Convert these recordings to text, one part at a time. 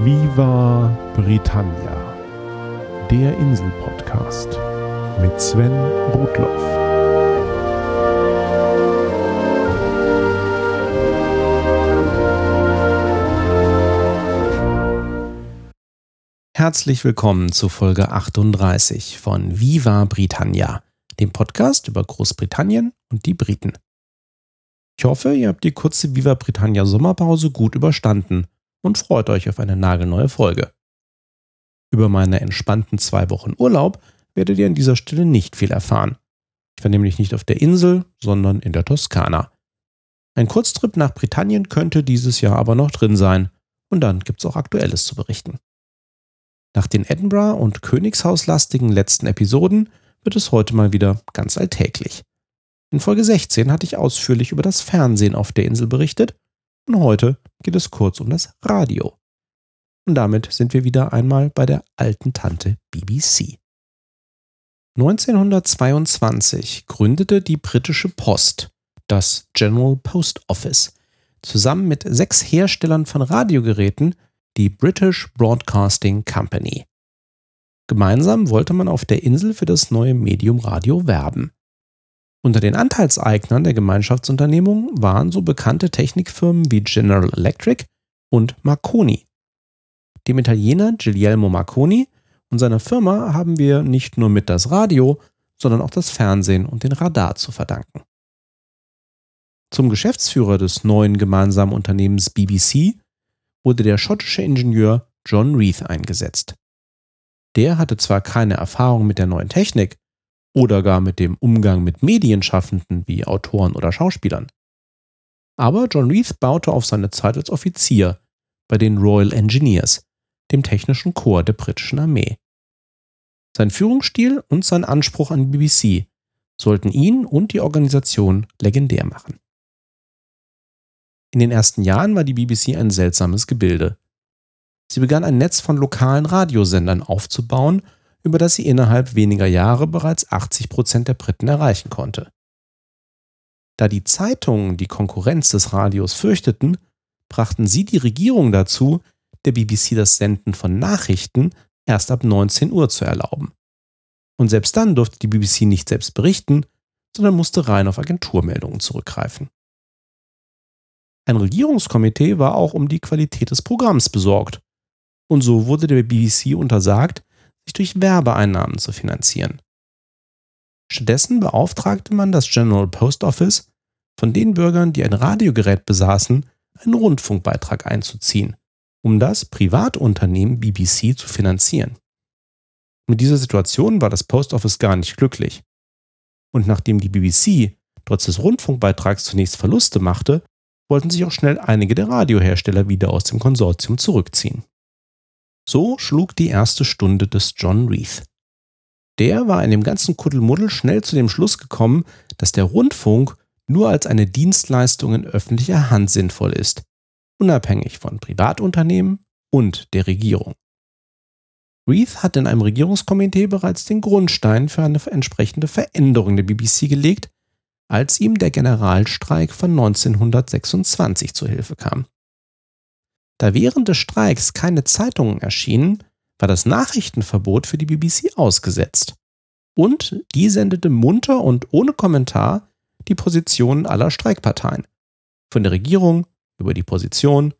Viva Britannia, der Insel-Podcast mit Sven Rudloff. Herzlich willkommen zu Folge 38 von Viva Britannia, dem Podcast über Großbritannien und die Briten. Ich hoffe, ihr habt die kurze Viva Britannia Sommerpause gut überstanden und freut euch auf eine nagelneue Folge. Über meine entspannten zwei Wochen Urlaub werdet ihr an dieser Stelle nicht viel erfahren. Ich war nämlich nicht auf der Insel, sondern in der Toskana. Ein Kurztrip nach Britannien könnte dieses Jahr aber noch drin sein und dann gibt's auch Aktuelles zu berichten. Nach den Edinburgh- und Königshauslastigen letzten Episoden wird es heute mal wieder ganz alltäglich. In Folge 16 hatte ich ausführlich über das Fernsehen auf der Insel berichtet und heute geht es kurz um das Radio. Und damit sind wir wieder einmal bei der alten Tante BBC. 1922 gründete die britische Post das General Post Office zusammen mit sechs Herstellern von Radiogeräten die British Broadcasting Company. Gemeinsam wollte man auf der Insel für das neue Medium Radio werben. Unter den Anteilseignern der Gemeinschaftsunternehmung waren so bekannte Technikfirmen wie General Electric und Marconi. Dem Italiener Guglielmo Marconi und seiner Firma haben wir nicht nur mit das Radio, sondern auch das Fernsehen und den Radar zu verdanken. Zum Geschäftsführer des neuen gemeinsamen Unternehmens BBC wurde der schottische Ingenieur John Reith eingesetzt. Der hatte zwar keine Erfahrung mit der neuen Technik, oder gar mit dem Umgang mit Medienschaffenden wie Autoren oder Schauspielern. Aber John Reith baute auf seine Zeit als Offizier bei den Royal Engineers, dem technischen Korps der britischen Armee. Sein Führungsstil und sein Anspruch an die BBC sollten ihn und die Organisation legendär machen. In den ersten Jahren war die BBC ein seltsames Gebilde. Sie begann ein Netz von lokalen Radiosendern aufzubauen über das sie innerhalb weniger Jahre bereits 80 Prozent der Briten erreichen konnte. Da die Zeitungen die Konkurrenz des Radios fürchteten, brachten sie die Regierung dazu, der BBC das Senden von Nachrichten erst ab 19 Uhr zu erlauben. Und selbst dann durfte die BBC nicht selbst berichten, sondern musste rein auf Agenturmeldungen zurückgreifen. Ein Regierungskomitee war auch um die Qualität des Programms besorgt. Und so wurde der BBC untersagt, sich durch Werbeeinnahmen zu finanzieren. Stattdessen beauftragte man das General Post Office, von den Bürgern, die ein Radiogerät besaßen, einen Rundfunkbeitrag einzuziehen, um das Privatunternehmen BBC zu finanzieren. Mit dieser Situation war das Post Office gar nicht glücklich. Und nachdem die BBC trotz des Rundfunkbeitrags zunächst Verluste machte, wollten sich auch schnell einige der Radiohersteller wieder aus dem Konsortium zurückziehen. So schlug die erste Stunde des John Reith. Der war in dem ganzen Kuddelmuddel schnell zu dem Schluss gekommen, dass der Rundfunk nur als eine Dienstleistung in öffentlicher Hand sinnvoll ist, unabhängig von Privatunternehmen und der Regierung. Reith hat in einem Regierungskomitee bereits den Grundstein für eine entsprechende Veränderung der BBC gelegt, als ihm der Generalstreik von 1926 zu Hilfe kam. Da während des Streiks keine Zeitungen erschienen, war das Nachrichtenverbot für die BBC ausgesetzt. Und die sendete munter und ohne Kommentar die Positionen aller Streikparteien. Von der Regierung über die Position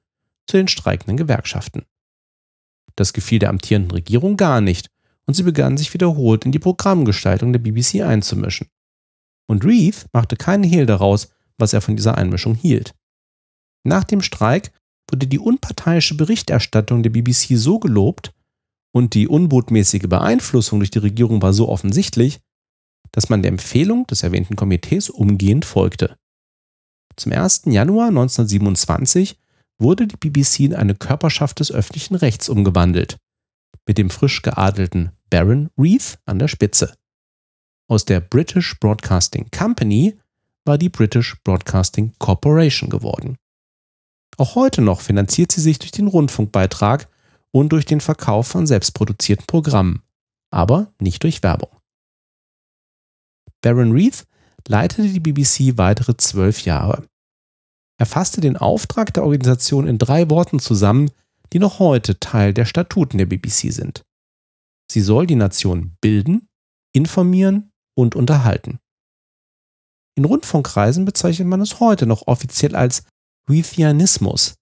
zu den streikenden Gewerkschaften. Das gefiel der amtierenden Regierung gar nicht und sie begann sich wiederholt in die Programmgestaltung der BBC einzumischen. Und Reith machte keinen Hehl daraus, was er von dieser Einmischung hielt. Nach dem Streik wurde die unparteiische Berichterstattung der BBC so gelobt und die unbotmäßige Beeinflussung durch die Regierung war so offensichtlich, dass man der Empfehlung des erwähnten Komitees umgehend folgte. Zum 1. Januar 1927 wurde die BBC in eine Körperschaft des öffentlichen Rechts umgewandelt, mit dem frisch geadelten Baron Reith an der Spitze. Aus der British Broadcasting Company war die British Broadcasting Corporation geworden. Auch heute noch finanziert sie sich durch den Rundfunkbeitrag und durch den Verkauf von selbstproduzierten Programmen, aber nicht durch Werbung. Baron Reith leitete die BBC weitere zwölf Jahre. Er fasste den Auftrag der Organisation in drei Worten zusammen, die noch heute Teil der Statuten der BBC sind. Sie soll die Nation bilden, informieren und unterhalten. In Rundfunkkreisen bezeichnet man es heute noch offiziell als Reithianismus,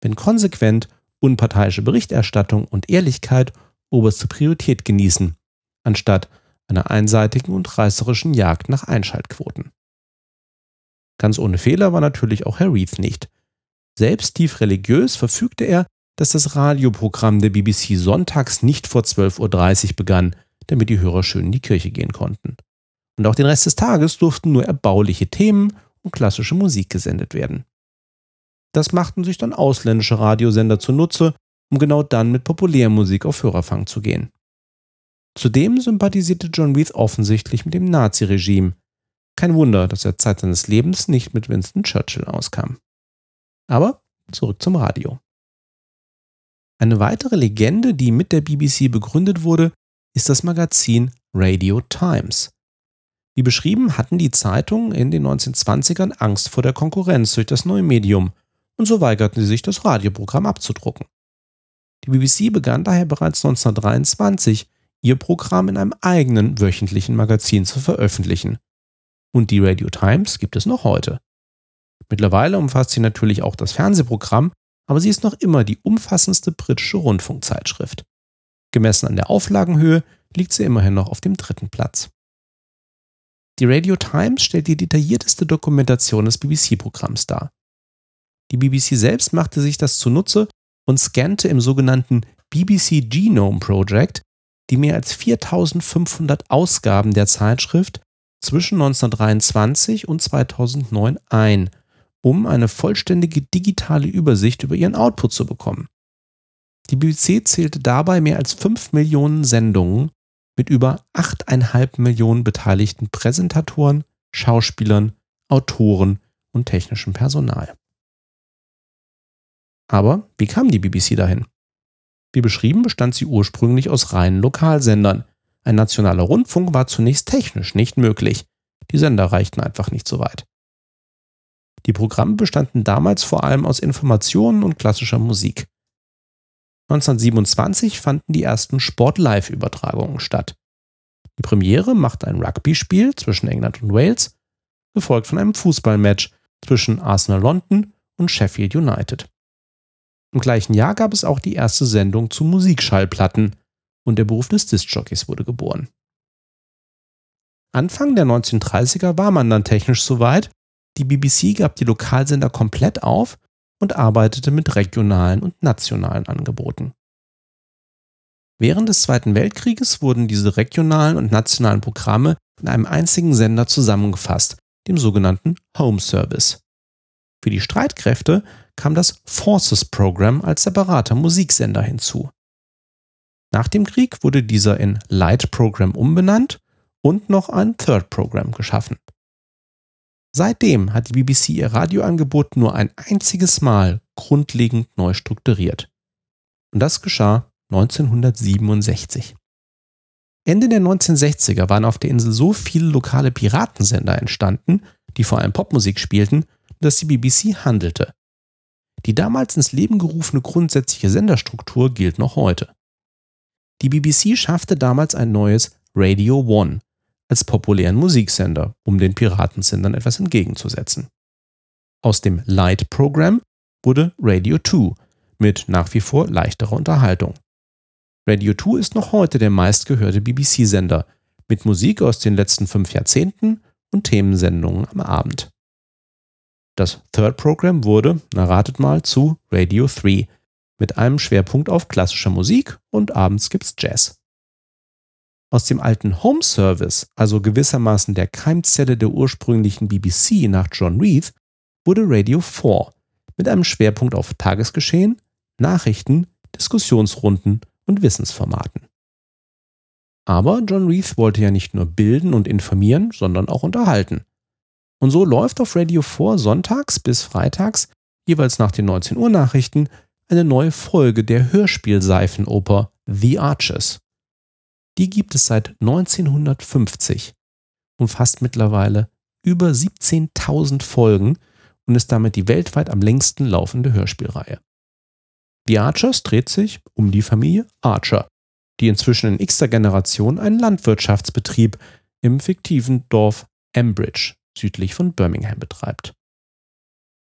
wenn konsequent unparteiische Berichterstattung und Ehrlichkeit oberste Priorität genießen, anstatt einer einseitigen und reißerischen Jagd nach Einschaltquoten. Ganz ohne Fehler war natürlich auch Herr Reith nicht. Selbst tief religiös verfügte er, dass das Radioprogramm der BBC sonntags nicht vor 12.30 Uhr begann, damit die Hörer schön in die Kirche gehen konnten. Und auch den Rest des Tages durften nur erbauliche Themen und klassische Musik gesendet werden. Das machten sich dann ausländische Radiosender zunutze, um genau dann mit Populärmusik auf Hörerfang zu gehen. Zudem sympathisierte John Reith offensichtlich mit dem Naziregime. Kein Wunder, dass er Zeit seines Lebens nicht mit Winston Churchill auskam. Aber zurück zum Radio. Eine weitere Legende, die mit der BBC begründet wurde, ist das Magazin Radio Times. Wie beschrieben hatten die Zeitungen in den 1920ern Angst vor der Konkurrenz durch das neue Medium und so weigerten sie sich, das Radioprogramm abzudrucken. Die BBC begann daher bereits 1923, ihr Programm in einem eigenen wöchentlichen Magazin zu veröffentlichen. Und die Radio Times gibt es noch heute. Mittlerweile umfasst sie natürlich auch das Fernsehprogramm, aber sie ist noch immer die umfassendste britische Rundfunkzeitschrift. Gemessen an der Auflagenhöhe liegt sie immerhin noch auf dem dritten Platz. Die Radio Times stellt die detaillierteste Dokumentation des BBC-Programms dar. Die BBC selbst machte sich das zunutze und scannte im sogenannten BBC Genome Project die mehr als 4500 Ausgaben der Zeitschrift zwischen 1923 und 2009 ein, um eine vollständige digitale Übersicht über ihren Output zu bekommen. Die BBC zählte dabei mehr als 5 Millionen Sendungen mit über 8,5 Millionen beteiligten Präsentatoren, Schauspielern, Autoren und technischem Personal. Aber wie kam die BBC dahin? Wie beschrieben bestand sie ursprünglich aus reinen Lokalsendern. Ein nationaler Rundfunk war zunächst technisch nicht möglich. Die Sender reichten einfach nicht so weit. Die Programme bestanden damals vor allem aus Informationen und klassischer Musik. 1927 fanden die ersten Sport-Live-Übertragungen statt. Die Premiere machte ein Rugby-Spiel zwischen England und Wales, gefolgt von einem Fußballmatch zwischen Arsenal London und Sheffield United. Im gleichen Jahr gab es auch die erste Sendung zu Musikschallplatten und der Beruf des Diskjockeys wurde geboren. Anfang der 1930er war man dann technisch soweit, die BBC gab die Lokalsender komplett auf und arbeitete mit regionalen und nationalen Angeboten. Während des Zweiten Weltkrieges wurden diese regionalen und nationalen Programme in einem einzigen Sender zusammengefasst, dem sogenannten Home Service. Für die Streitkräfte kam das Forces Program als separater Musiksender hinzu. Nach dem Krieg wurde dieser in Light Program umbenannt und noch ein Third Program geschaffen. Seitdem hat die BBC ihr Radioangebot nur ein einziges Mal grundlegend neu strukturiert. Und das geschah 1967. Ende der 1960er waren auf der Insel so viele lokale Piratensender entstanden, die vor allem Popmusik spielten, dass die BBC handelte. Die damals ins Leben gerufene grundsätzliche Senderstruktur gilt noch heute. Die BBC schaffte damals ein neues Radio One als populären Musiksender, um den Piratensendern etwas entgegenzusetzen. Aus dem Light Program wurde Radio 2 mit nach wie vor leichterer Unterhaltung. Radio 2 ist noch heute der meistgehörte BBC-Sender mit Musik aus den letzten fünf Jahrzehnten und Themensendungen am Abend. Das Third Program wurde, na ratet mal, zu Radio 3 mit einem Schwerpunkt auf klassischer Musik und abends gibt's Jazz. Aus dem alten Home Service, also gewissermaßen der Keimzelle der ursprünglichen BBC nach John Reith, wurde Radio 4 mit einem Schwerpunkt auf Tagesgeschehen, Nachrichten, Diskussionsrunden und Wissensformaten. Aber John Reith wollte ja nicht nur bilden und informieren, sondern auch unterhalten. Und so läuft auf Radio 4 sonntags bis freitags, jeweils nach den 19 Uhr Nachrichten, eine neue Folge der Hörspielseifenoper The Arches. Die gibt es seit 1950, umfasst mittlerweile über 17.000 Folgen und ist damit die weltweit am längsten laufende Hörspielreihe. The Archers dreht sich um die Familie Archer, die inzwischen in x-ter Generation einen Landwirtschaftsbetrieb im fiktiven Dorf Ambridge südlich von Birmingham betreibt.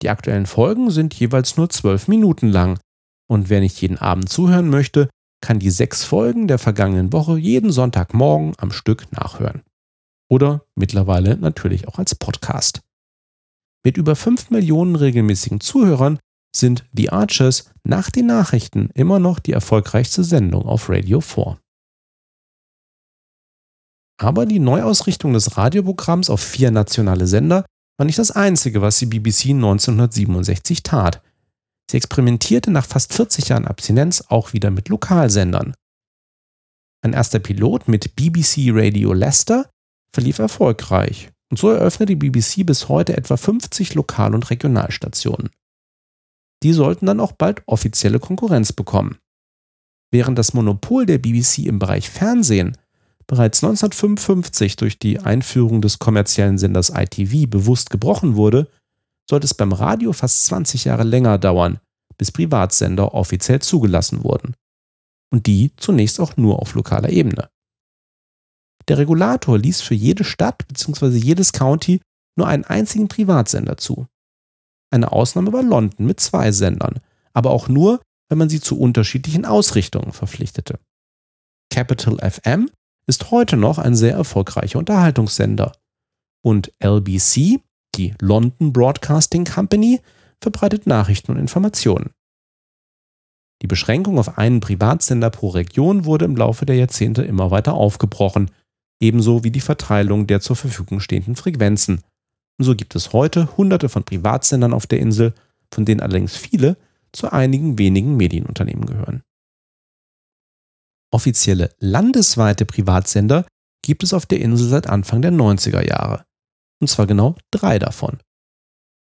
Die aktuellen Folgen sind jeweils nur zwölf Minuten lang und wer nicht jeden Abend zuhören möchte, kann die sechs Folgen der vergangenen Woche jeden Sonntagmorgen am Stück nachhören. Oder mittlerweile natürlich auch als Podcast. Mit über 5 Millionen regelmäßigen Zuhörern sind The Archers nach den Nachrichten immer noch die erfolgreichste Sendung auf Radio 4. Aber die Neuausrichtung des Radioprogramms auf vier nationale Sender war nicht das Einzige, was die BBC 1967 tat. Sie experimentierte nach fast 40 Jahren Abstinenz auch wieder mit Lokalsendern. Ein erster Pilot mit BBC Radio Leicester verlief erfolgreich und so eröffnet die BBC bis heute etwa 50 Lokal- und Regionalstationen. Die sollten dann auch bald offizielle Konkurrenz bekommen. Während das Monopol der BBC im Bereich Fernsehen bereits 1955 durch die Einführung des kommerziellen Senders ITV bewusst gebrochen wurde, sollte es beim Radio fast 20 Jahre länger dauern, bis Privatsender offiziell zugelassen wurden. Und die zunächst auch nur auf lokaler Ebene. Der Regulator ließ für jede Stadt bzw. jedes County nur einen einzigen Privatsender zu. Eine Ausnahme war London mit zwei Sendern, aber auch nur, wenn man sie zu unterschiedlichen Ausrichtungen verpflichtete. Capital FM ist heute noch ein sehr erfolgreicher Unterhaltungssender. Und LBC, die London Broadcasting Company, verbreitet Nachrichten und Informationen. Die Beschränkung auf einen Privatsender pro Region wurde im Laufe der Jahrzehnte immer weiter aufgebrochen, ebenso wie die Verteilung der zur Verfügung stehenden Frequenzen. Und so gibt es heute hunderte von Privatsendern auf der Insel, von denen allerdings viele zu einigen wenigen Medienunternehmen gehören. Offizielle landesweite Privatsender gibt es auf der Insel seit Anfang der 90er Jahre. Und zwar genau drei davon.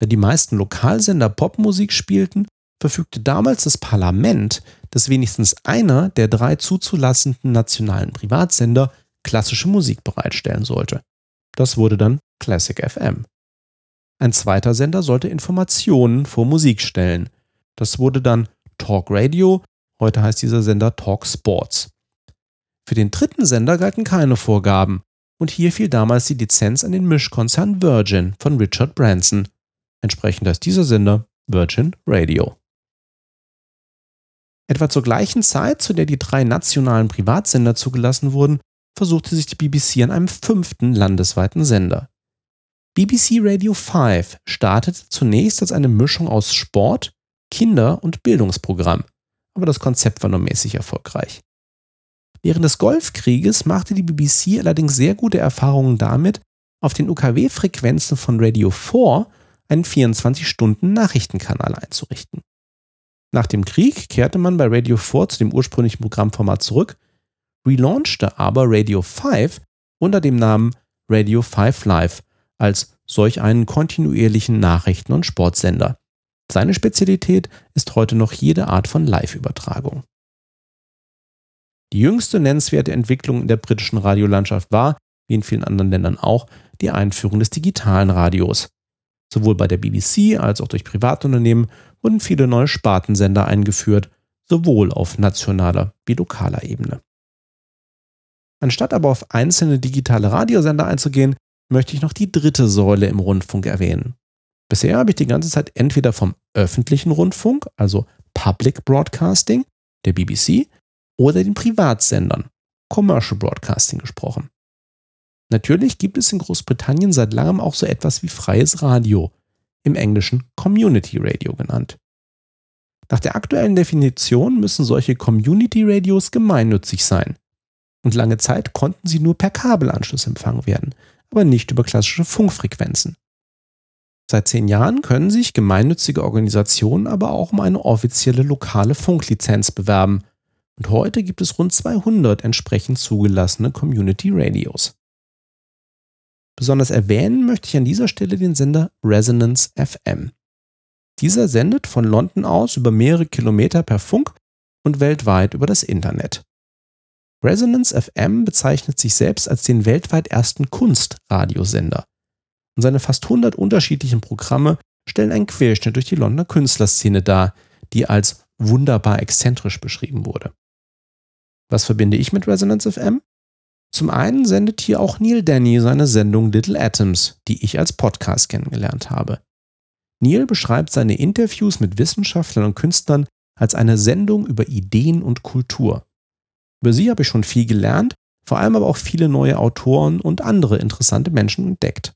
Da die meisten Lokalsender Popmusik spielten, verfügte damals das Parlament, dass wenigstens einer der drei zuzulassenden nationalen Privatsender klassische Musik bereitstellen sollte. Das wurde dann Classic FM. Ein zweiter Sender sollte Informationen vor Musik stellen. Das wurde dann Talk Radio, heute heißt dieser Sender Talk Sports. Für den dritten Sender galten keine Vorgaben und hier fiel damals die Lizenz an den Mischkonzern Virgin von Richard Branson. Entsprechend heißt dieser Sender Virgin Radio. Etwa zur gleichen Zeit, zu der die drei nationalen Privatsender zugelassen wurden, versuchte sich die BBC an einem fünften landesweiten Sender. BBC Radio 5 startete zunächst als eine Mischung aus Sport, Kinder- und Bildungsprogramm, aber das Konzept war nur mäßig erfolgreich. Während des Golfkrieges machte die BBC allerdings sehr gute Erfahrungen damit, auf den UKW-Frequenzen von Radio 4 einen 24-Stunden-Nachrichtenkanal einzurichten. Nach dem Krieg kehrte man bei Radio 4 zu dem ursprünglichen Programmformat zurück, relaunchte aber Radio 5 unter dem Namen Radio 5 Live als solch einen kontinuierlichen Nachrichten- und Sportsender. Seine Spezialität ist heute noch jede Art von Live-Übertragung. Die jüngste nennenswerte Entwicklung in der britischen Radiolandschaft war, wie in vielen anderen Ländern auch, die Einführung des digitalen Radios. Sowohl bei der BBC als auch durch Privatunternehmen wurden viele neue Spartensender eingeführt, sowohl auf nationaler wie lokaler Ebene. Anstatt aber auf einzelne digitale Radiosender einzugehen, möchte ich noch die dritte Säule im Rundfunk erwähnen. Bisher habe ich die ganze Zeit entweder vom öffentlichen Rundfunk, also Public Broadcasting, der BBC, oder den Privatsendern, Commercial Broadcasting, gesprochen. Natürlich gibt es in Großbritannien seit langem auch so etwas wie freies Radio, im Englischen Community Radio genannt. Nach der aktuellen Definition müssen solche Community Radios gemeinnützig sein. Und lange Zeit konnten sie nur per Kabelanschluss empfangen werden, aber nicht über klassische Funkfrequenzen. Seit zehn Jahren können sich gemeinnützige Organisationen aber auch um eine offizielle lokale Funklizenz bewerben. Und heute gibt es rund 200 entsprechend zugelassene Community Radios. Besonders erwähnen möchte ich an dieser Stelle den Sender Resonance FM. Dieser sendet von London aus über mehrere Kilometer per Funk und weltweit über das Internet. Resonance FM bezeichnet sich selbst als den weltweit ersten Kunstradiosender. Und seine fast 100 unterschiedlichen Programme stellen einen Querschnitt durch die Londoner Künstlerszene dar, die als wunderbar exzentrisch beschrieben wurde. Was verbinde ich mit Resonance FM? Zum einen sendet hier auch Neil Danny seine Sendung Little Atoms, die ich als Podcast kennengelernt habe. Neil beschreibt seine Interviews mit Wissenschaftlern und Künstlern als eine Sendung über Ideen und Kultur. Über sie habe ich schon viel gelernt, vor allem aber auch viele neue Autoren und andere interessante Menschen entdeckt.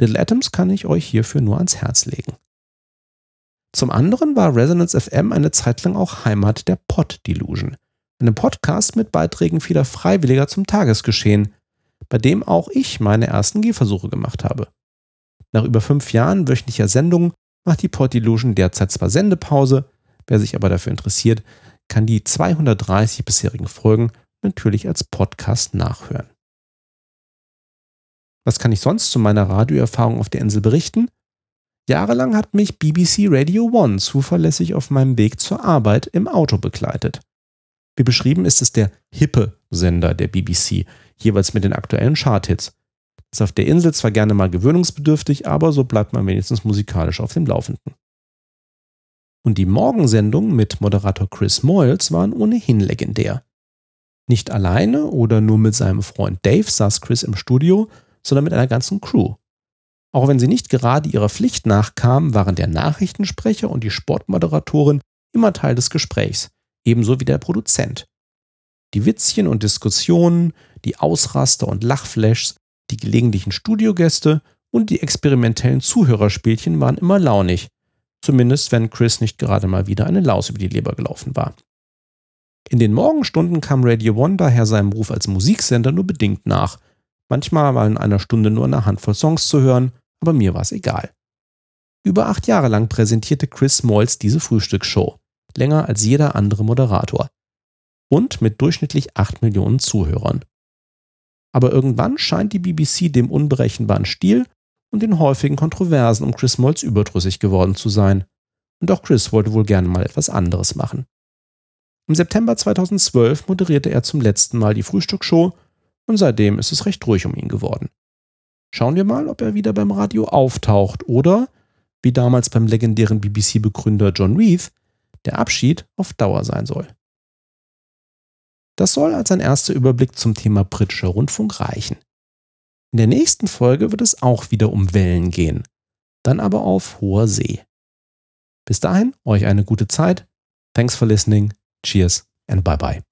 Little Atoms kann ich euch hierfür nur ans Herz legen. Zum anderen war Resonance FM eine Zeit lang auch Heimat der Pod Delusion, einem Podcast mit Beiträgen vieler Freiwilliger zum Tagesgeschehen, bei dem auch ich meine ersten Gehversuche gemacht habe. Nach über fünf Jahren wöchentlicher Sendungen macht die Pod Delusion derzeit zwar Sendepause, wer sich aber dafür interessiert, kann die 230 bisherigen Folgen natürlich als Podcast nachhören. Was kann ich sonst zu meiner Radioerfahrung auf der Insel berichten? Jahrelang hat mich BBC Radio One zuverlässig auf meinem Weg zur Arbeit im Auto begleitet. Wie beschrieben ist es der hippe Sender der BBC, jeweils mit den aktuellen Charthits. Ist auf der Insel zwar gerne mal gewöhnungsbedürftig, aber so bleibt man wenigstens musikalisch auf dem Laufenden. Und die Morgensendungen mit Moderator Chris Moyles waren ohnehin legendär. Nicht alleine oder nur mit seinem Freund Dave saß Chris im Studio, sondern mit einer ganzen Crew. Auch wenn sie nicht gerade ihrer Pflicht nachkamen, waren der Nachrichtensprecher und die Sportmoderatorin immer Teil des Gesprächs, ebenso wie der Produzent. Die Witzchen und Diskussionen, die Ausraster und Lachflashs, die gelegentlichen Studiogäste und die experimentellen Zuhörerspielchen waren immer launig, zumindest wenn Chris nicht gerade mal wieder eine Laus über die Leber gelaufen war. In den Morgenstunden kam Radio One daher seinem Ruf als Musiksender nur bedingt nach. Manchmal war in einer Stunde nur eine Handvoll Songs zu hören, aber mir war es egal. Über acht Jahre lang präsentierte Chris Moyles diese Frühstücksshow, länger als jeder andere Moderator. Und mit durchschnittlich acht Millionen Zuhörern. Aber irgendwann scheint die BBC dem unberechenbaren Stil und den häufigen Kontroversen um Chris Moyles überdrüssig geworden zu sein. Und auch Chris wollte wohl gerne mal etwas anderes machen. Im September 2012 moderierte er zum letzten Mal die Frühstücksshow und seitdem ist es recht ruhig um ihn geworden. Schauen wir mal, ob er wieder beim Radio auftaucht oder, wie damals beim legendären BBC-Begründer John Reith, der Abschied auf Dauer sein soll. Das soll als ein erster Überblick zum Thema britischer Rundfunk reichen. In der nächsten Folge wird es auch wieder um Wellen gehen, dann aber auf hoher See. Bis dahin, euch eine gute Zeit. Thanks for listening. Cheers and bye bye.